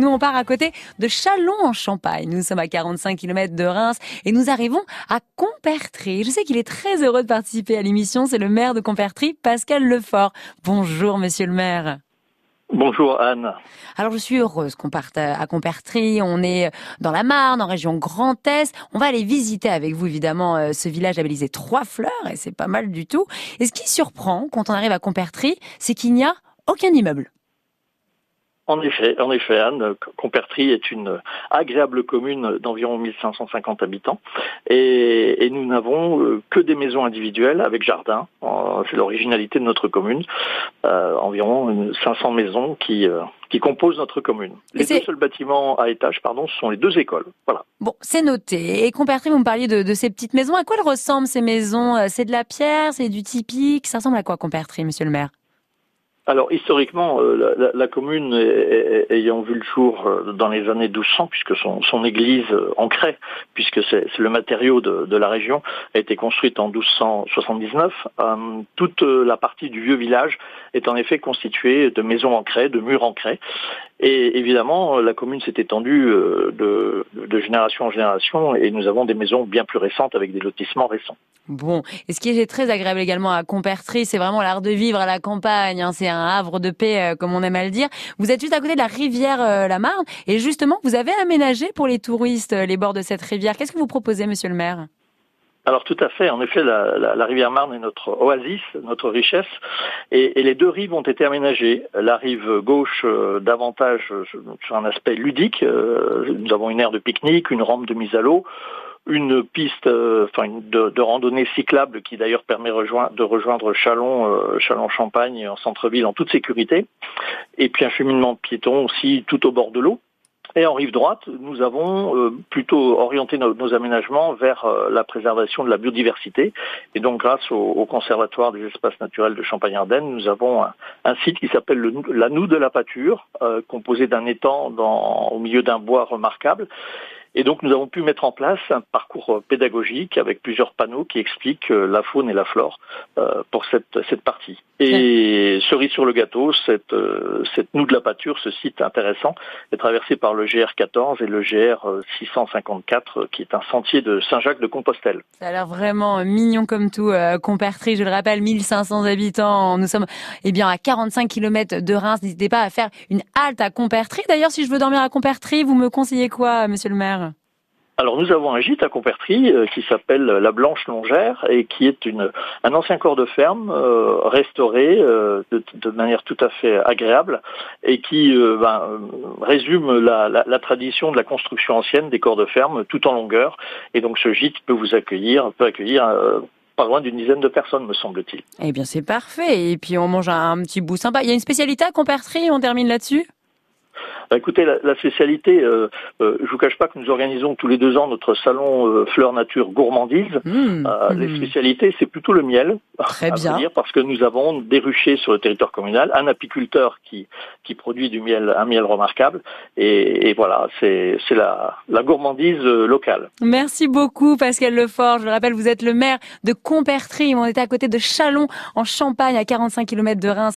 Nous, on part à côté de Chalon en Champagne. Nous sommes à 45 km de Reims et nous arrivons à Compertry. Je sais qu'il est très heureux de participer à l'émission. C'est le maire de Compertry, Pascal Lefort. Bonjour, monsieur le maire. Bonjour Anne. Alors je suis heureuse qu'on parte à Compertry. On est dans la Marne, en région Grand Est. On va aller visiter avec vous évidemment euh, ce village labellisé Trois Fleurs et c'est pas mal du tout. Et ce qui surprend quand on arrive à Compertry, c'est qu'il n'y a aucun immeuble. En effet, en effet, Anne, Compertry est une agréable commune d'environ 1550 habitants et, nous n'avons euh, que des maisons individuelles avec jardin. Euh, c'est l'originalité de notre commune. Euh, environ 500 maisons qui qui composent notre commune. Les deux seuls bâtiments à étage, pardon, ce sont les deux écoles. Voilà. Bon, c'est noté. Et Compertry, vous me parliez de, de, ces petites maisons. À quoi elles ressemblent ces maisons? C'est de la pierre, c'est du typique? Ça ressemble à quoi Compertry, Monsieur le Maire? Alors historiquement, euh, la, commune ayant vu le jour euh, dans les années 1200, puisque son, église euh, en craie, puisque c'est le matériau de, de, la région, a été construite en 1279, toute la partie du vieux village est en effet constituée de maisons en craie, de murs en craie. Et évidemment, la commune s'est étendue de, de génération en génération et nous avons des maisons bien plus récentes avec des lotissements récents. Bon, et ce qui est très agréable également à Compertry, c'est vraiment l'art de vivre à la campagne. Hein. C'est un havre de paix, euh, comme on aime à le dire. Vous êtes juste à côté de la rivière euh, la Marne, et justement, vous avez aménagé pour les touristes euh, les bords de cette rivière. Qu'est-ce que vous proposez, Monsieur le Maire? Alors tout à fait, en effet, la, rivière Marne est notre oasis, notre richesse, et, les deux rives ont été aménagées. La rive gauche davantage sur un aspect ludique, nous avons une aire de pique-nique, une rampe de mise à l'eau, une piste euh, enfin de, randonnée cyclable qui d'ailleurs permet de rejoindre Chalon, euh, Chalon-Champagne en centre-ville en toute sécurité, et puis un cheminement de piétons aussi tout au bord de l'eau. Et en rive droite, nous avons euh, plutôt orienté nos, aménagements vers la préservation de la biodiversité. Et donc, grâce au, Conservatoire des espaces naturels de Champagne-Ardenne, nous avons un, site qui s'appelle la Noue de la Pâture, composé d'un étang dans, au milieu d'un bois remarquable et donc nous avons pu mettre en place un parcours pédagogique avec plusieurs panneaux qui expliquent euh, la faune et la flore euh, pour cette, cette partie. Et cerise sur le gâteau, cette, euh, cette noue de la pâture, ce site intéressant, est traversé par le GR14 et le GR 654 qui est un sentier de Saint-Jacques de Compostelle. Ça a l'air vraiment mignon comme tout. Compertry, je le rappelle, 1500 habitants. Nous sommes eh bien à 45 km de Reims. N'hésitez pas à faire une halte à Compertry. D'ailleurs, si je veux dormir à Compertry, vous me conseillez quoi, monsieur le maire? Alors nous avons un gîte à Compertry euh, qui s'appelle la Blanche Longère et qui est un ancien corps de ferme euh, restauré euh, de, manière tout à fait agréable et qui ben, résume la, la, tradition de la construction ancienne des corps de ferme tout en longueur. Et donc ce gîte peut vous accueillir, peut accueillir pas loin d'une dizaine de personnes, me semble-t-il. Eh bien, c'est parfait. Et puis, on mange un, petit bout sympa. Il y a une spécialité à Compertry, on termine là-dessus? Bah, écoutez, la, spécialité, euh, euh, je vous cache pas que nous organisons tous les deux ans notre salon euh, fleur nature gourmandise. Mmh, euh, mmh. Les spécialités, c'est plutôt le miel, Très bien. Dire, parce que nous avons des ruchers sur le territoire communal, un apiculteur qui qui produit du miel, un miel remarquable, et, et voilà, c'est c'est la la gourmandise locale. Merci beaucoup Pascal Lefort. Je le rappelle, vous êtes le maire de Compertry. On était à côté de Chalon en Champagne, à 45 km de Reims.